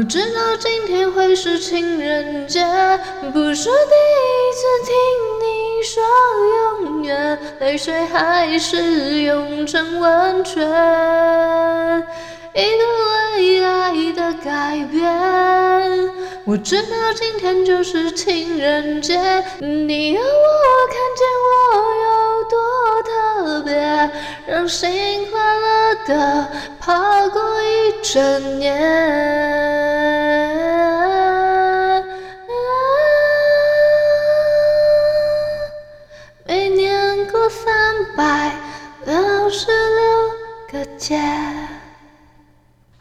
我知道今天会是情人节，不是第一次听你说永远，泪水还是涌成温泉。一个为爱的改变，我知道今天就是情人节，你和我看见我特别，让心快乐的跑过一整年。每年过三百六十六个节。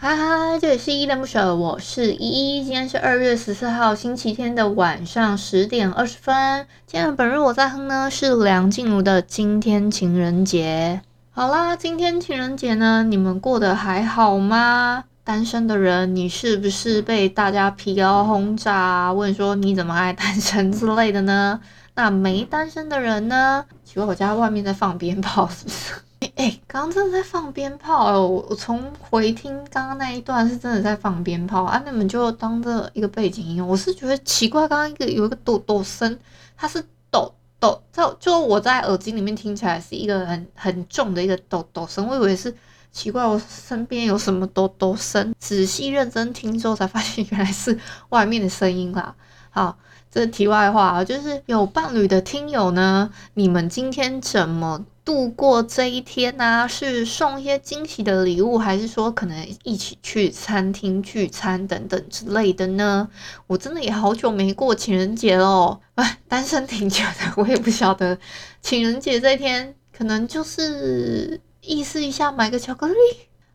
嗨嗨，这里是依依恋不舍，我是依依。今天是二月十四号星期天的晚上十点二十分。今天本日我在哼呢是梁静茹的《今天情人节》。好啦，今天情人节呢，你们过得还好吗？单身的人，你是不是被大家辟谣轰炸，问说你怎么还单身之类的呢？那没单身的人呢？奇怪，我家外面在放鞭炮，是不是？哎哎，刚刚真的在放鞭炮哦！我我从回听刚刚那一段是真的在放鞭炮啊，你们就当这一个背景音。我是觉得奇怪，刚刚一个有一个抖抖声，它是抖抖，就就我在耳机里面听起来是一个很很重的一个抖抖声，我以为是奇怪，我身边有什么抖抖声，仔细认真听之后才发现 原来是外面的声音啦。好，这题外话啊，就是有伴侣的听友呢，你们今天怎么度过这一天呢、是送一些惊喜的礼物，还是说可能一起去餐厅聚餐等等之类的呢？我真的也好久没过情人节喽，哎，单身挺久的，我也不晓得情人节这天可能就是意思一下买个巧克力。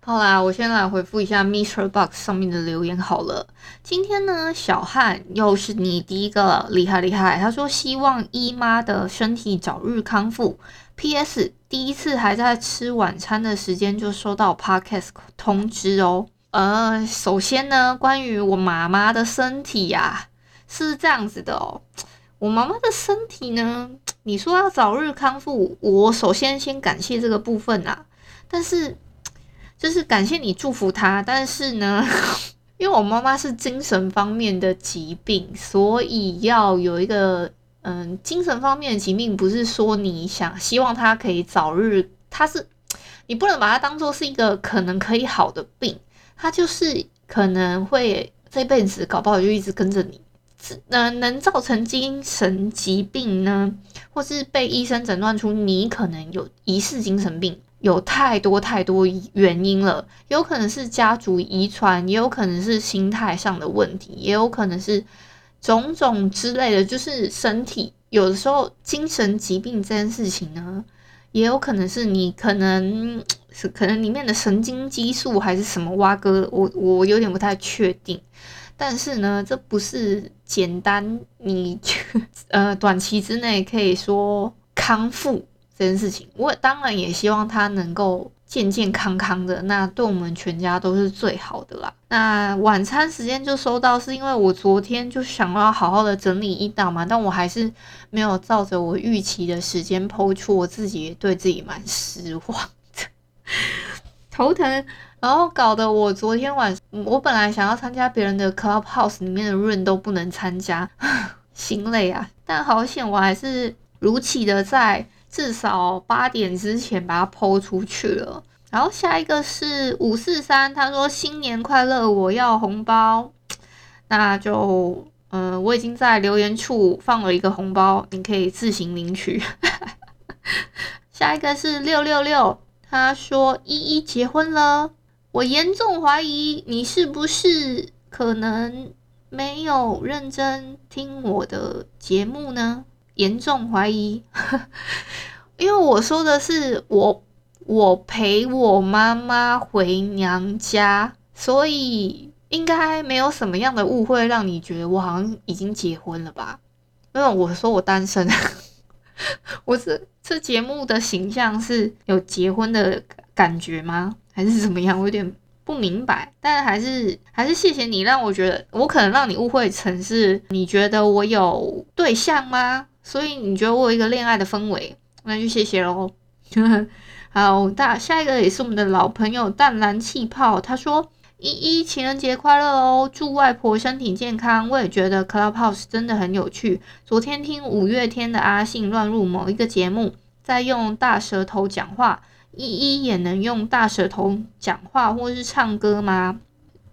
好啦，我先来回复一下 Mr. Box 上面的留言好了。今天呢，小汉又是你第一个，厉害厉害。他说希望姨妈的身体早日康复。P.S. 第一次还在吃晚餐的时间就收到 Podcast 通知哦。呃，首先呢，关于我妈妈的身体呀、啊，是这样子的哦。我妈妈的身体呢，你说要早日康复，我首先先感谢这个部分、啊，但是。就是感谢你祝福他，但是呢，因为我妈妈是精神方面的疾病，所以要有一个嗯，精神方面的疾病，不是说你想希望他可以早日，他是 你不能把它当做是一个可能可以好的病，他就是可能会这辈子搞不好就一直跟着你，能能造成精神疾病呢，或是被医生诊断出你可能有疑似精神病。有太多太多原因了，有可能是家族遗传，也有可能是心态上的问题，也有可能是种种之类的。就是身体有的时候精神疾病这件事情呢，也有可能是你可能是可能里面的神经激素还是什么挖哥，我我有点不太确定。但是呢，这不是简单你 呃短期之内可以说康复。这件事情，我当然也希望他能够健健康康的，那对我们全家都是最好的啦。那晚餐时间就收到，是因为我昨天就想要好好的整理一档嘛，但我还是没有照着我预期的时间剖出，我自己也对自己蛮失望的，头疼，然后搞得我昨天晚，我本来想要参加别人的 Clubhouse 里面的 room 都不能参加，心累啊！但好险，我还是如期的在。至少八点之前把它抛出去了。然后下一个是五四三，他说新年快乐，我要红包。那就嗯、我已经在留言处放了一个红包，你可以自行领取。下一个是六六六，他说依依结婚了，我严重怀疑你是不是可能没有认真听我的节目呢？严重怀疑，因为我说的是我我陪我妈妈回娘家，所以应该没有什么样的误会让你觉得我好像已经结婚了吧？因为我说我单身，我这这节目的形象是有结婚的感觉吗？还是怎么样？我有点不明白。但还是还是谢谢你，让我觉得我可能让你误会成是你觉得我有对象吗？所以你觉得我有一个恋爱的氛围，那就谢谢喽。好，大下一个也是我们的老朋友淡蓝气泡，他说：“依依情人节快乐哦，祝外婆身体健康。”我也觉得 Clubhouse 真的很有趣。昨天听五月天的阿信乱入某一个节目，在用大舌头讲话，依依也能用大舌头讲话或是唱歌吗？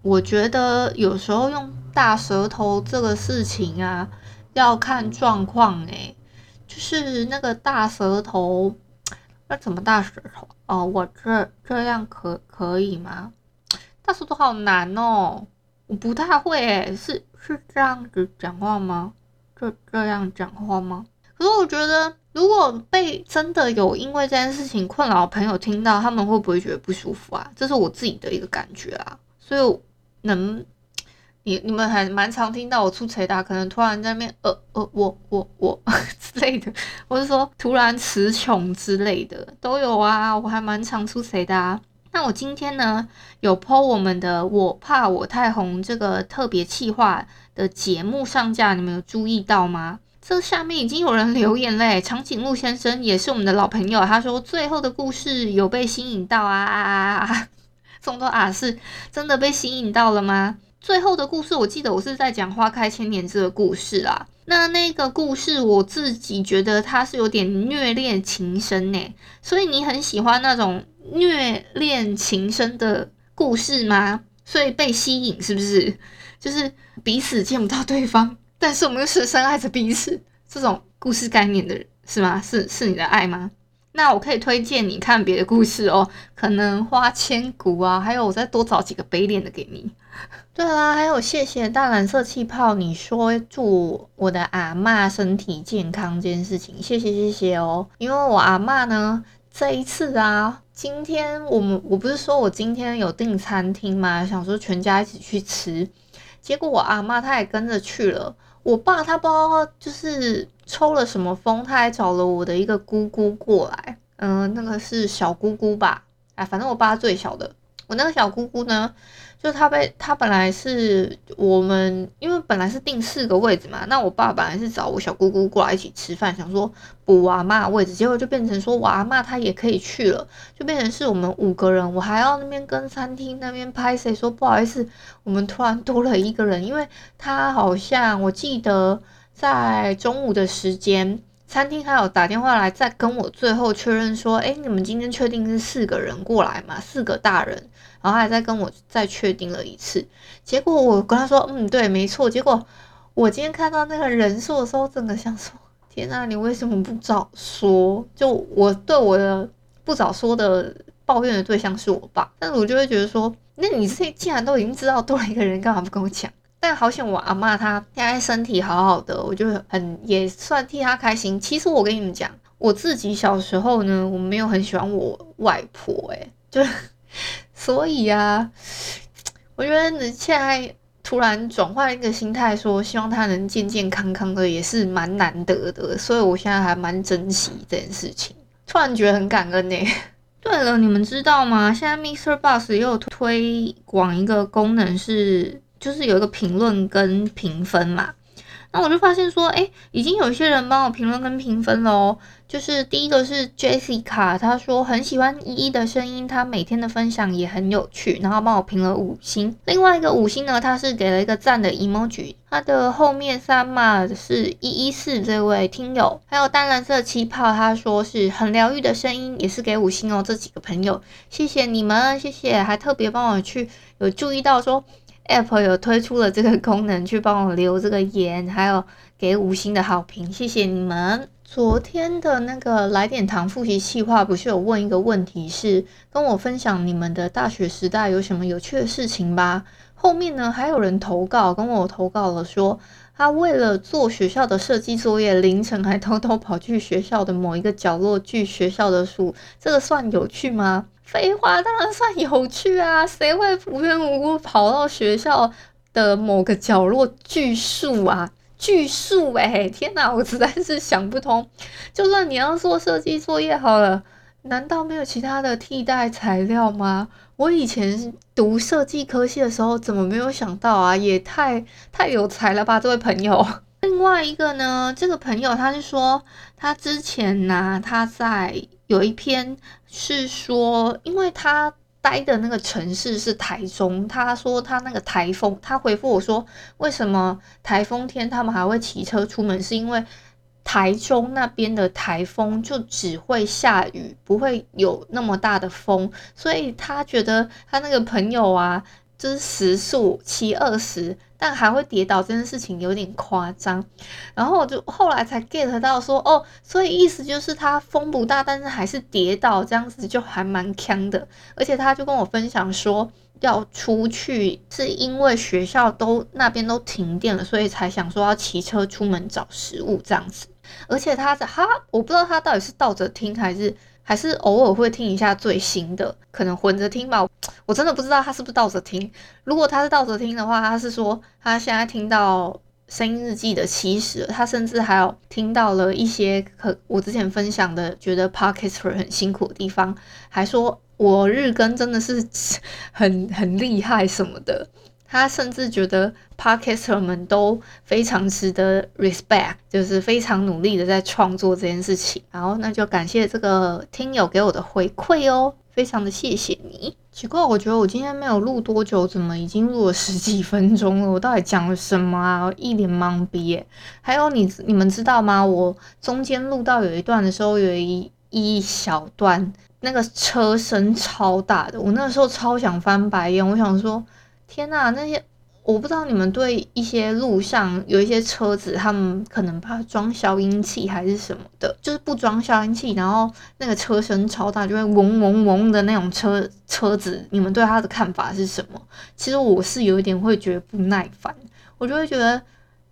我觉得有时候用大舌头这个事情啊，要看状况诶，就是那个大舌头。那怎么大舌头？哦，我这这样可可以吗？大舌头好难哦，我不太会诶，是是这样子讲话吗？这这样讲话吗？可是我觉得，如果被真的有因为这件事情困扰的朋友听到，他们会不会觉得不舒服啊？这是我自己的一个感觉啊，所以能。你你们还蛮常听到我出槌的，可能突然在那边呃呃我我我 之类的，或者说突然词穷之类的都有啊，我还蛮常出槌的啊。那我今天呢有 po 我们的我怕我太红这个特别企划的节目上架，你们有注意到吗？这下面已经有人留言嘞，长颈鹿先生也是我们的老朋友，他说最后的故事有被吸引到啊啊啊啊！众多啊是真的被吸引到了吗？最后的故事，我记得我是在讲《花开千年》这个故事啦。那那个故事，我自己觉得它是有点虐恋情深呢。所以你很喜欢那种虐恋情深的故事吗？所以被吸引是不是？就是彼此见不到对方，但是我们又深深爱着彼此，这种故事概念的人是吗？是是你的爱吗？那我可以推荐你看别的故事哦，可能花千骨啊，还有我再多找几个悲恋的给你。对啦，还有谢谢大蓝色气泡，你说祝我的阿嬷身体健康这件事情，谢谢谢谢哦。因为我阿嬷呢，这一次啊，今天我们我不是说我今天有订餐厅吗？想说全家一起去吃，结果我阿嬷她也跟着去了。我爸他不知道就是抽了什么风，他还找了我的一个姑姑过来，嗯、那个是小姑姑吧？哎，反正我爸最小的，我那个小姑姑呢。就她被她本来是我们，因为本来是订四个位置嘛，那我爸本来是找我小姑姑过来一起吃饭，想说补我阿嬷位置，结果就变成说我阿嬷她也可以去了，就变成是我们五个人，我还要那边跟餐厅那边拍谁说不好意思，我们突然多了一个人，因为他好像我记得在中午的时间，餐厅还有打电话来再跟我最后确认说，哎，你们今天确定是四个人过来吗？四个大人。然后还在跟我再确定了一次，结果我跟他说，嗯，对，没错。结果我今天看到那个人数的时候，真的想说，天呐，你为什么不早说？就我对我的不早说的抱怨的对象是我爸，但是我就会觉得说，那你这既然都已经知道多了一个人，干嘛不跟我讲？但好险我阿嬷她现在身体好好的，我就很也算替她开心。其实我跟你们讲，我自己小时候呢，我没有很喜欢我外婆，诶，就。所以啊，我觉得你现在突然转换一个心态，说希望她能健健康康的，也是蛮难得的。所以我现在还蛮珍惜这件事情，突然觉得很感恩呢。对了，你们知道吗？现在 MixerBox 也有推广一个功能，是就是有一个评论跟评分嘛。那我就发现说，哎，已经有一些人帮我评论跟评分了哦。就是第一个是 Jessica，她说很喜欢依依的声音，她每天的分享也很有趣，然后帮我评了五星。另外一个五星呢，他是给了一个赞的 emoji，他的后面三码是一一四这位听友，还有淡蓝色气泡，他说是很疗愈的声音，也是给五星哦。这几个朋友，谢谢你们，谢谢，还特别帮我去有注意到说 Apple 有推出了这个功能，去帮我留这个言，还有给五星的好评，谢谢你们。昨天的那个来点糖复习计划，不是有问一个问题，是跟我分享你们的大学时代有什么有趣的事情吧？后面呢还有人投稿跟我投稿了说，他为了做学校的设计作业，凌晨还偷偷跑去学校的某一个角落锯学校的树，这个算有趣吗？废话，当然算有趣啊！谁会无缘无故跑到学校的某个角落锯树啊？锯树诶，天哪，我实在是想不通。就算你要做设计作业好了，难道没有其他的替代材料吗？我以前读设计科系的时候，怎么没有想到啊？也太太有才了吧，这位朋友。另外一个呢，这个朋友他是说，他之前呢、他在有一篇是说，因为他待的那个城市是台中，他说他那个台风，他回复我说，为什么台风天他们还会骑车出门？是因为台中那边的台风就只会下雨，不会有那么大的风，所以他觉得他那个朋友啊。就是时速七二十，但还会跌倒这件事情有点夸张。然后我就后来才 get 到说，哦，所以意思就是他风不大，但是还是跌倒，这样子就还蛮锵的。而且他就跟我分享说，要出去是因为学校都那边都停电了，所以才想说要骑车出门找食物这样子。而且他在哈，我不知道他到底是倒着听还是。还是偶尔会听一下最新的，可能混着听吧。我真的不知道他是不是倒着听。如果他是倒着听的话，他是说他现在听到《声音日记》的七十，他甚至还有听到了一些可我之前分享的，觉得 Podcaster 很辛苦的地方，还说我日更真的是很很厉害什么的。他甚至觉得 Podcaster 们都非常值得 respect，就是非常努力的在创作这件事情。然后那就感谢这个听友给我的回馈哦，非常的谢谢你。奇怪，我觉得我今天没有录多久，怎么已经录了十几分钟了？我到底讲了什么啊？我一脸懵逼耶。还有你你们知道吗？我中间录到有一段的时候，有一一小段那个车声超大的，我那时候超想翻白眼，我想说。天呐，那些我不知道你们对一些路上有一些车子，他们可能怕装消音器还是什么的，就是不装消音器，然后那个车声超大，就会嗡嗡嗡的那种车车子，你们对他的看法是什么？其实我是有一点会觉得不耐烦，我就会觉得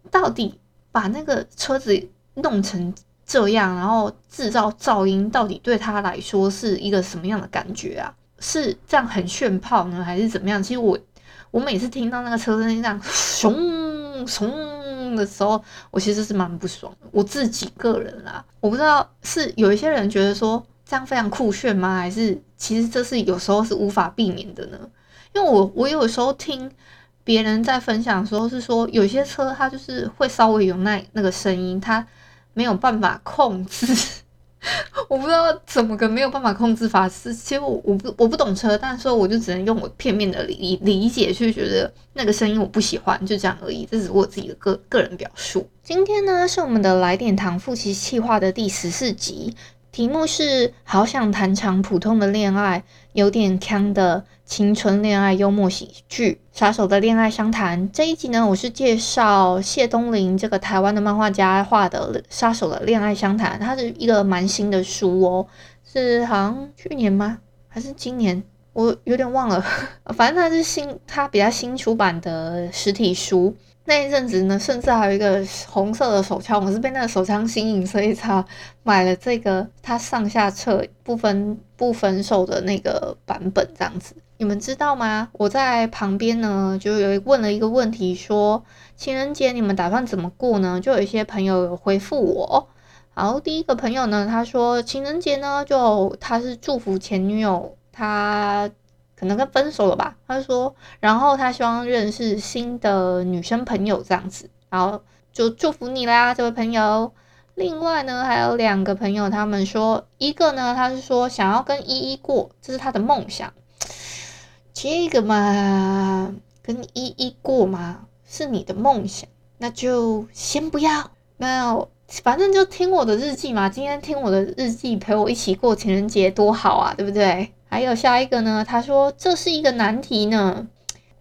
到底把那个车子弄成这样，然后制造噪音，到底对他来说是一个什么样的感觉啊？是这样很炫炮呢，还是怎么样？其实我。我每次听到那个车声这样熊熊的时候，我其实是蛮不爽的。我自己个人啦，我不知道是有一些人觉得说这样非常酷炫吗？还是其实这是有时候是无法避免的呢？因为我我有时候听别人在分享的时候是说，有些车它就是会稍微有那那个声音，它没有办法控制。我不知道怎么个没有办法控制法是，其实我我不我不懂车，但是我就只能用我片面的理理解去觉得那个声音我不喜欢，就这样而已。这只是我自己的个个人表述。今天呢是我们的来点糖复习计划的第十四集。题目是好想谈场普通的恋爱，有点坑的青春恋爱幽默喜剧《杀手的恋爱相谈》。这一集呢，我是介绍谢东霖这个台湾的漫画家画的《杀手的恋爱相谈》，它是一个蛮新的书哦，是好像去年吗？还是今年？我有点忘了。反正它是新，它比较新出版的实体书。那一阵子呢，甚至还有一个红色的手枪，我是被那个手枪吸引，所以才买了这个它上下册不分不分售的那个版本，这样子。你们知道吗？我在旁边呢，就有问了一个问题，说情人节你们打算怎么过呢？就有一些朋友有回复我。然后第一个朋友呢，他说情人节呢，就他是祝福前女友，他。可能跟分手了吧，他说，然后他希望认识新的女生朋友这样子，然后就祝福你啦，这位朋友。另外呢，还有两个朋友，他们说，一个呢，他是说想要跟依依过，这是他的梦想。这个嘛，跟依依过嘛，是你的梦想，那就先不要。那反正就听我的日记嘛，今天听我的日记，陪我一起过情人节，多好啊，对不对？还有下一个呢？他说这是一个难题呢，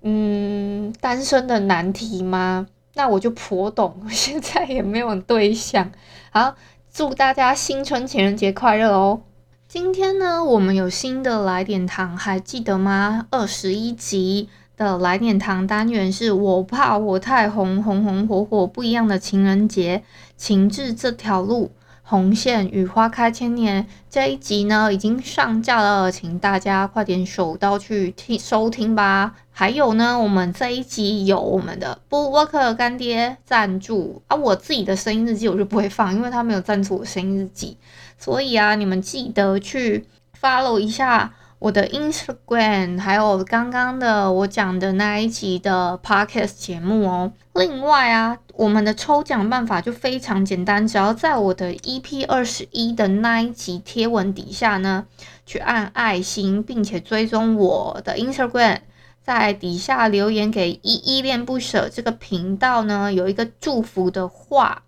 嗯，单身的难题吗？那我就颇懂，现在也没有对象。好，祝大家新春情人节快乐哦！今天呢，我们有新的来点糖，还记得吗？二十一集的来点糖单元是我怕我太红，红红火火不一样的情人节，情至这条路。红线与花开千年这一集呢，已经上架了，请大家快点手刀去听收听吧。还有呢，我们这一集有我们的 BookWalker 干爹赞助啊，我自己的声音日记我就不会放，因为他没有赞助我声音日记，所以啊，你们记得去 follow 一下。我的 Instagram，还有刚刚的我讲的那一集的 Podcast 节目哦。另外啊，我们的抽奖办法就非常简单，只要在我的 EP 二十一的那一集贴文底下呢，去按爱心，并且追踪我的 Instagram，在底下留言给依依恋不舍这个频道呢，有一个祝福的话，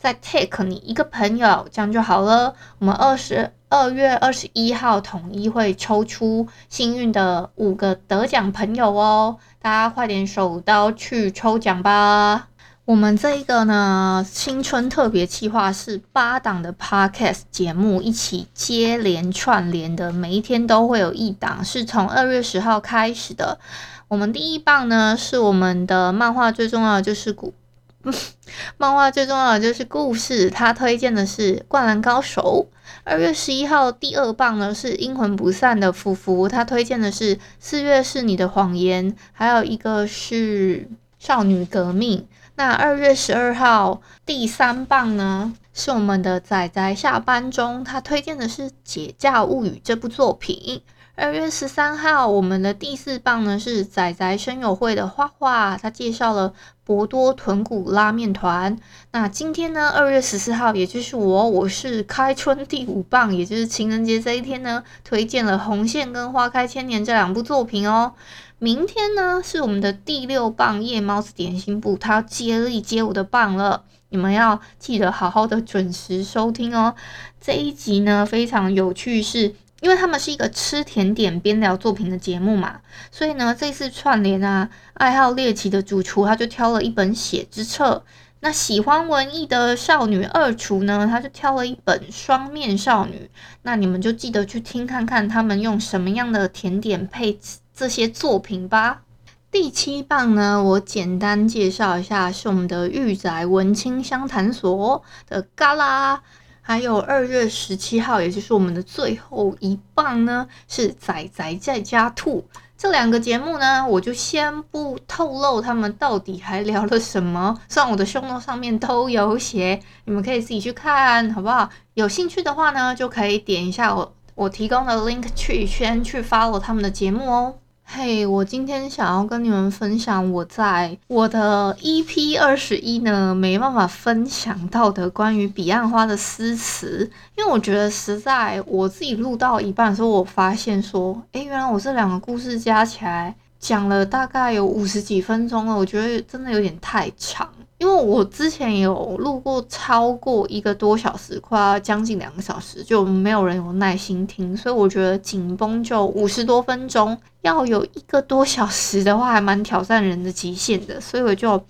再 take 你一个朋友，这样就好了。我们二十。二月二十一号统一会抽出幸运的五个得奖朋友哦，大家快点手刀去抽奖吧！我们这一个呢，新春特别企划是八档的 Podcast 节目一起接连串联的，每一天都会有一档，是从二月十号开始的。我们第一棒呢，是我们的漫画最重要的就是古，漫画最重要的就是故事，他推荐的是《灌篮高手》。二月十一号第二棒呢，是阴魂不散的福福，他推荐的是《四月是你的谎言》，还有一个是少女革命。那二月十二号第三棒呢，是我们的仔仔下班中，他推荐的是《解假物语》这部作品。二月十三号，我们的第四棒呢是仔仔声友会的花花，他介绍了博多豚骨拉面团。那今天呢，二月十四号，也就是我，我是开春第五棒，也就是情人节这一天呢，推荐了红线跟花开千年这两部作品哦。明天呢，是我们的第六棒夜猫子点心部，他接力接我的棒了，你们要记得好好的准时收听哦。这一集呢，非常有趣是。因为他们是一个吃甜点边聊作品的节目嘛，所以呢，这次串联啊，爱好猎奇的主厨他就挑了一本写之册，那喜欢文艺的少女二厨呢，他就挑了一本双面少女。那你们就记得去听看看他们用什么样的甜点配这些作品吧。第七棒呢，我简单介绍一下，是我们的御宅文青相谈所的嘎啦。还有二月十七号，也就是我们的最后一棒呢，是仔仔在家兔。这两个节目呢，我就先不透露他们到底还聊了什么，虽然我的胸洞上面都有写，你们可以自己去看，好不好？有兴趣的话呢，就可以点一下我我提供的 link 去先去 follow 他们的节目哦。嘿我今天想要跟你们分享我在我的 EP 二十一呢，没办法分享到的关于彼岸花的诗词，因为我觉得实在我自己录到一半的时候，我发现说，诶，原来我这两个故事加起来讲了大概有五十几分钟了，我觉得真的有点太长。因为我之前有录过超过一个多小时，快要将近两个小时，就没有人有耐心听，所以我觉得紧绷就五十多分钟，要有一个多小时的话，还蛮挑战人的极限的，所以我就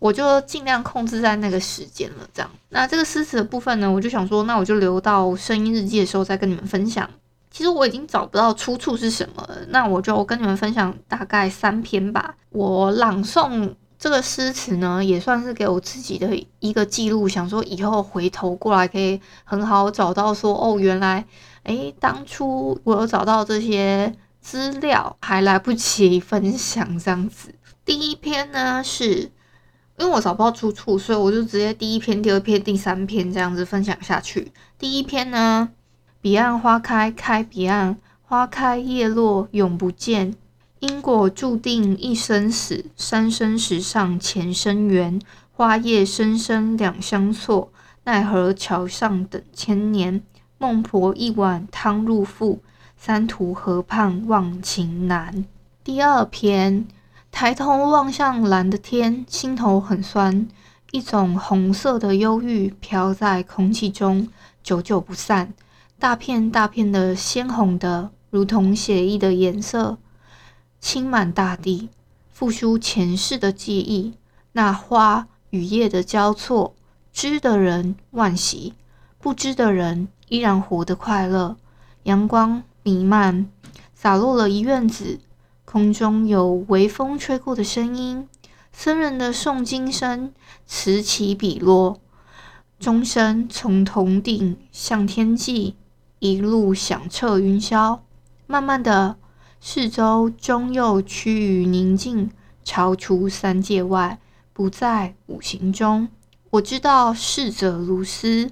我就尽量控制在那个时间了。这样，那这个诗词的部分呢，我就想说，那我就留到声音日记的时候再跟你们分享。其实我已经找不到出处是什么了，那我就跟你们分享大概三篇吧，我朗诵。这个诗词呢，也算是给我自己的一个记录，想说以后回头过来可以很好找到说，哦，原来，诶，当初我有找到这些资料，还来不及分享这样子。第一篇呢，是因为我找不到出处，所以我就直接第一篇、第二篇、第三篇这样子分享下去。第一篇呢，彼岸花开，开彼岸，花开叶落，永不见。因果注定一生死，三生石上前生缘，花叶生生两相错，奈何桥上等千年。孟婆一碗汤入腹，三途河畔忘情难。第二篇，抬头望向蓝的天，心头很酸，一种红色的忧郁飘在空气中，久久不散。大片大片的鲜红的，如同血液的颜色。倾满大地，复苏前世的记忆。那花与叶的交错，知的人万喜，不知的人依然活得快乐。阳光弥漫，洒落了一院子，空中有微风吹过的声音，僧人的诵经声此起彼落，钟声从铜顶向天际一路响彻云霄。慢慢的，四周终又趋于宁静，超出三界外，不在五行中。我知道逝者如斯，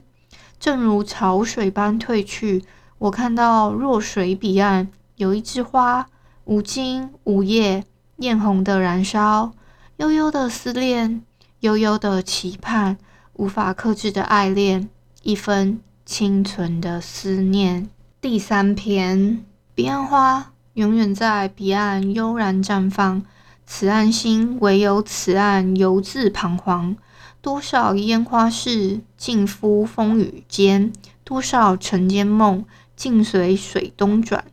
正如潮水般退去。我看到弱水彼岸有一枝花，无茎无叶，艳红的燃烧，悠悠的思恋，悠悠的期盼，无法克制的爱恋，一分清纯的思念。第三篇，彼岸花永远在彼岸悠然绽放，此岸心唯有此岸犹自彷徨。多少烟花事尽付风雨间，多少尘间梦尽随水东转。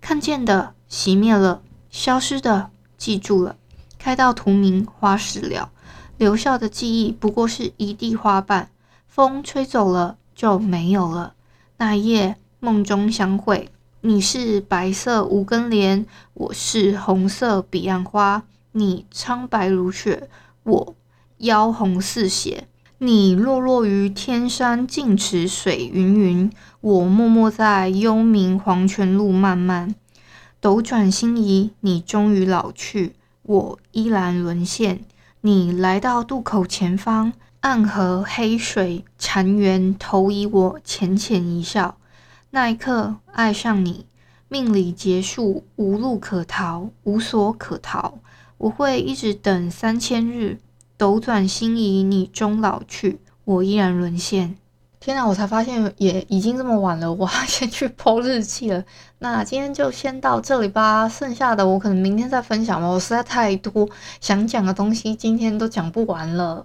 看见的熄灭了，消失的记住了，开到荼蘼花事了，留下的记忆不过是一地花瓣，风吹走了就没有了。那夜梦中相会，你是白色无根莲，我是红色彼岸花，你苍白如雪，我。妖红似血，你落落于天山净池水云云，我默默在幽冥黄泉路漫漫。斗转星移，你终于老去，我依然沦陷。你来到渡口前方，暗河黑水潺潺投以我浅浅一笑。那一刻，爱上你，命里结束，无路可逃，无所可逃。我会一直等三千日。斗转星移，你终老去，我依然沦陷。天哪，我才发现也已经这么晚了，我 要先去 po 日记了。那今天就先到这里吧，剩下的我可能明天再分享吧。我实在太多想讲的东西，今天都讲不完了。